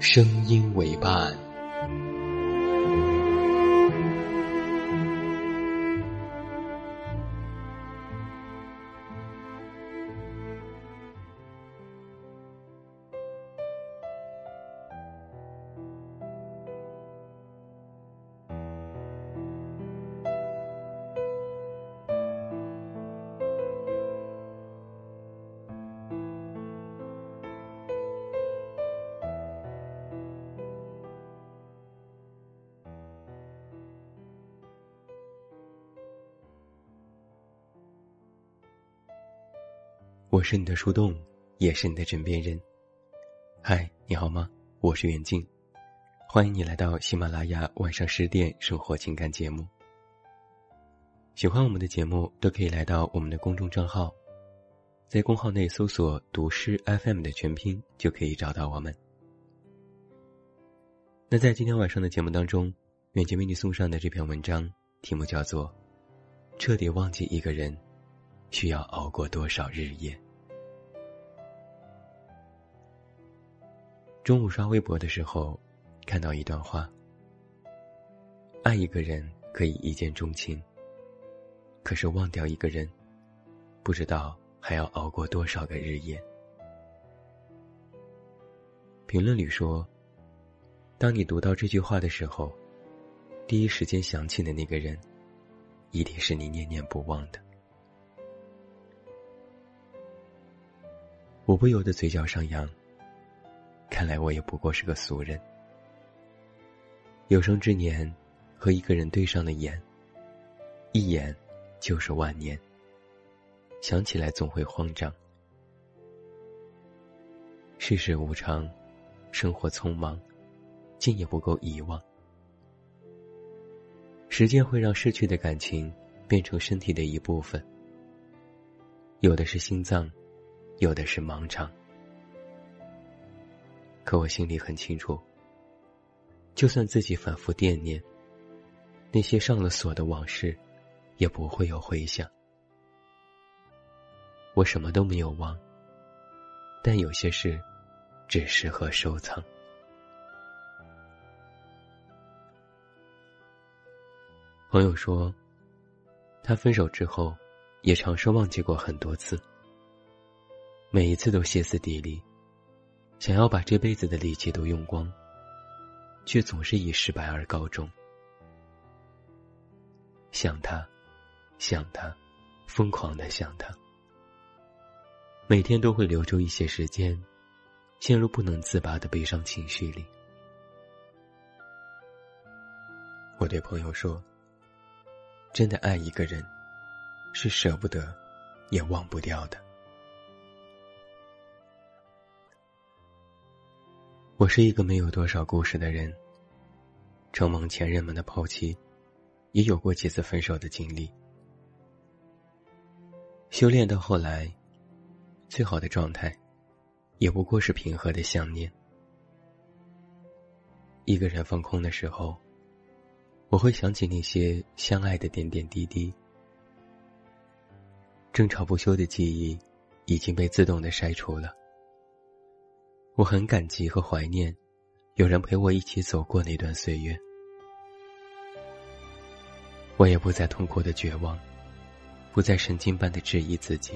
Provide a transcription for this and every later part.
声音为伴。我是你的树洞，也是你的枕边人。嗨，你好吗？我是袁静，欢迎你来到喜马拉雅晚上十点生活情感节目。喜欢我们的节目，都可以来到我们的公众账号，在公号内搜索“读诗 FM” 的全拼，就可以找到我们。那在今天晚上的节目当中，远近为你送上的这篇文章，题目叫做《彻底忘记一个人，需要熬过多少日夜》。中午刷微博的时候，看到一段话：爱一个人可以一见钟情，可是忘掉一个人，不知道还要熬过多少个日夜。评论里说：“当你读到这句话的时候，第一时间想起的那个人，一定是你念念不忘的。”我不由得嘴角上扬。看来我也不过是个俗人。有生之年，和一个人对上了眼，一眼就是万年。想起来总会慌张。世事无常，生活匆忙，竟也不够遗忘。时间会让逝去的感情变成身体的一部分，有的是心脏，有的是盲肠。可我心里很清楚，就算自己反复惦念，那些上了锁的往事，也不会有回响。我什么都没有忘，但有些事，只适合收藏。朋友说，他分手之后，也尝试忘记过很多次，每一次都歇斯底里。想要把这辈子的力气都用光，却总是以失败而告终。想他，想他，疯狂的想他。每天都会留出一些时间，陷入不能自拔的悲伤情绪里。我对朋友说：“真的爱一个人，是舍不得，也忘不掉的。”我是一个没有多少故事的人，承蒙前任们的抛弃，也有过几次分手的经历。修炼到后来，最好的状态，也不过是平和的想念。一个人放空的时候，我会想起那些相爱的点点滴滴。争吵不休的记忆，已经被自动的筛除了。我很感激和怀念，有人陪我一起走过那段岁月。我也不再痛苦的绝望，不再神经般的质疑自己，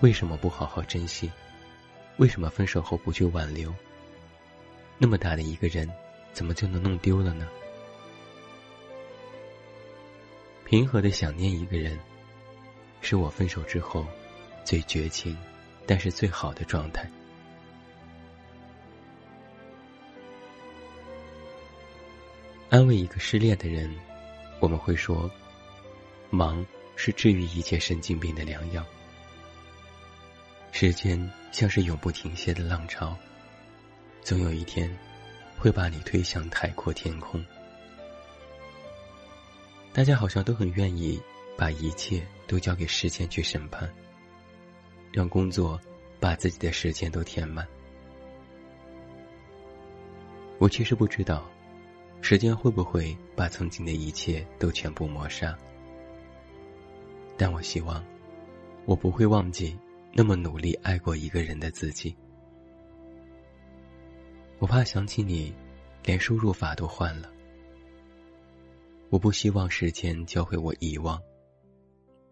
为什么不好好珍惜？为什么分手后不去挽留？那么大的一个人，怎么就能弄丢了呢？平和的想念一个人，是我分手之后最绝情，但是最好的状态。安慰一个失恋的人，我们会说：“忙是治愈一切神经病的良药。”时间像是永不停歇的浪潮，总有一天会把你推向海阔天空。大家好像都很愿意把一切都交给时间去审判，让工作把自己的时间都填满。我其实不知道。时间会不会把曾经的一切都全部抹杀？但我希望，我不会忘记那么努力爱过一个人的自己。我怕想起你，连输入法都换了。我不希望时间教会我遗忘，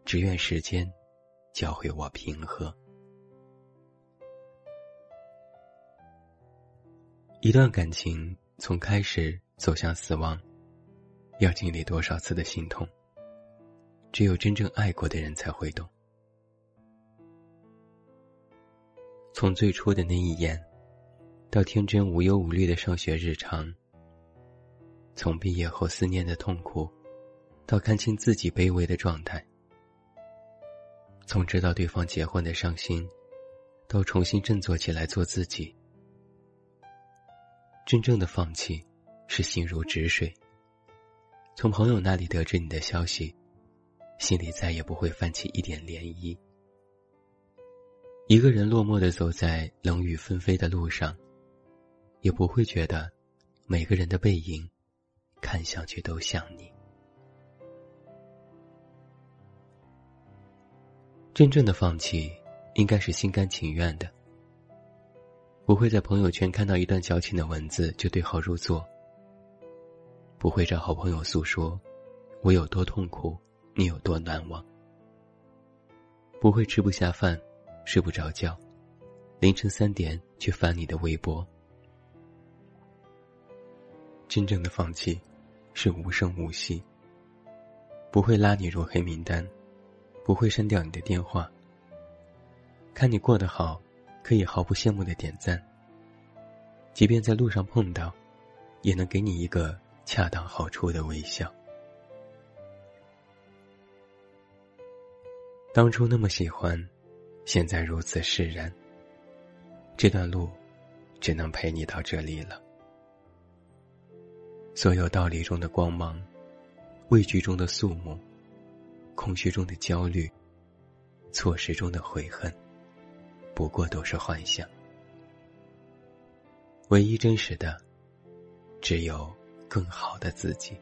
只愿时间教会我平和。一段感情从开始。走向死亡，要经历多少次的心痛？只有真正爱过的人才会懂。从最初的那一眼，到天真无忧无虑的上学日常；从毕业后思念的痛苦，到看清自己卑微的状态；从知道对方结婚的伤心，到重新振作起来做自己。真正的放弃。是心如止水。从朋友那里得知你的消息，心里再也不会泛起一点涟漪。一个人落寞的走在冷雨纷飞的路上，也不会觉得每个人的背影看上去都像你。真正的放弃，应该是心甘情愿的，不会在朋友圈看到一段矫情的文字就对号入座。不会找好朋友诉说，我有多痛苦，你有多难忘。不会吃不下饭，睡不着觉，凌晨三点去翻你的微博。真正的放弃，是无声无息。不会拉你入黑名单，不会删掉你的电话。看你过得好，可以毫不羡慕的点赞。即便在路上碰到，也能给你一个。恰当好处的微笑。当初那么喜欢，现在如此释然。这段路，只能陪你到这里了。所有道理中的光芒，畏惧中的肃穆，空虚中的焦虑，错失中的悔恨，不过都是幻想。唯一真实的，只有。更好的自己。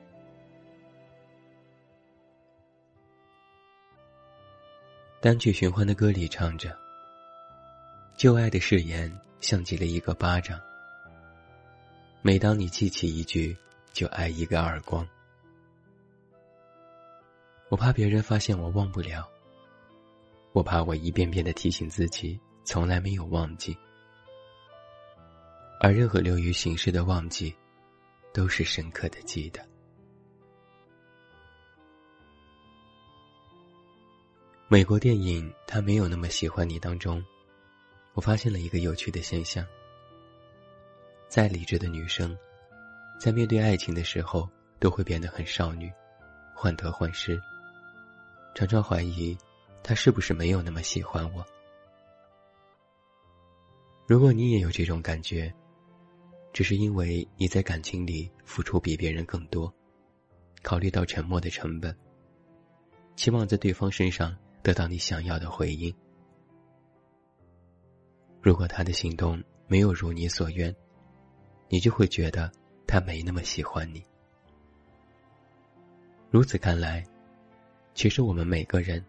单曲循环的歌里唱着：“旧爱的誓言像极了一个巴掌，每当你记起一句，就挨一个耳光。”我怕别人发现我忘不了，我怕我一遍遍的提醒自己，从来没有忘记，而任何流于形式的忘记。都是深刻的记得。美国电影《他没有那么喜欢你》当中，我发现了一个有趣的现象：再理智的女生，在面对爱情的时候，都会变得很少女，患得患失，常常怀疑他是不是没有那么喜欢我。如果你也有这种感觉，只是因为你在感情里付出比别人更多，考虑到沉默的成本，期望在对方身上得到你想要的回应。如果他的行动没有如你所愿，你就会觉得他没那么喜欢你。如此看来，其实我们每个人，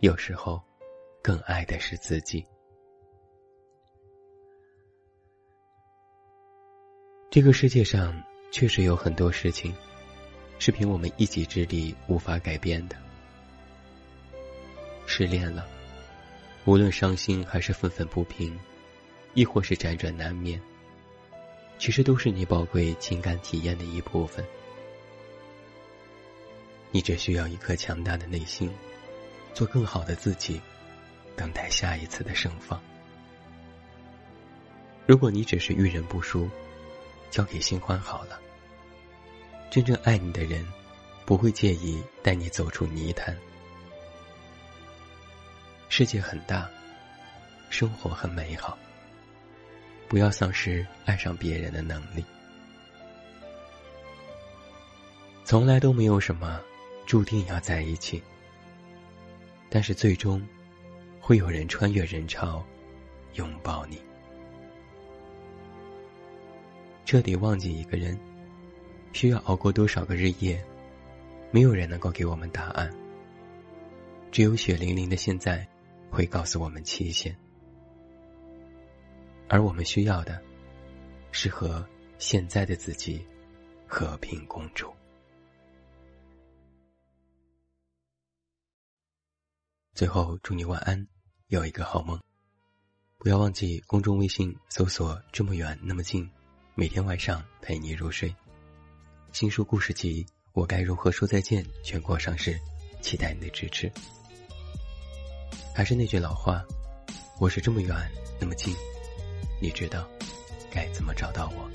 有时候更爱的是自己。这个世界上确实有很多事情，是凭我们一己之力无法改变的。失恋了，无论伤心还是愤愤不平，亦或是辗转难眠，其实都是你宝贵情感体验的一部分。你只需要一颗强大的内心，做更好的自己，等待下一次的盛放。如果你只是遇人不淑，交给新欢好了。真正爱你的人，不会介意带你走出泥潭。世界很大，生活很美好。不要丧失爱上别人的能力。从来都没有什么注定要在一起，但是最终会有人穿越人潮，拥抱你。彻底忘记一个人。需要熬过多少个日夜？没有人能够给我们答案。只有血淋淋的现在，会告诉我们期限。而我们需要的，是和现在的自己和平共处。最后，祝你晚安，有一个好梦。不要忘记公众微信搜索“这么远那么近”，每天晚上陪你入睡。新书故事集《我该如何说再见》全国上市，期待你的支持。还是那句老话，我是这么远那么近，你知道该怎么找到我？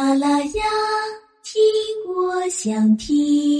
马拉雅，听我想听。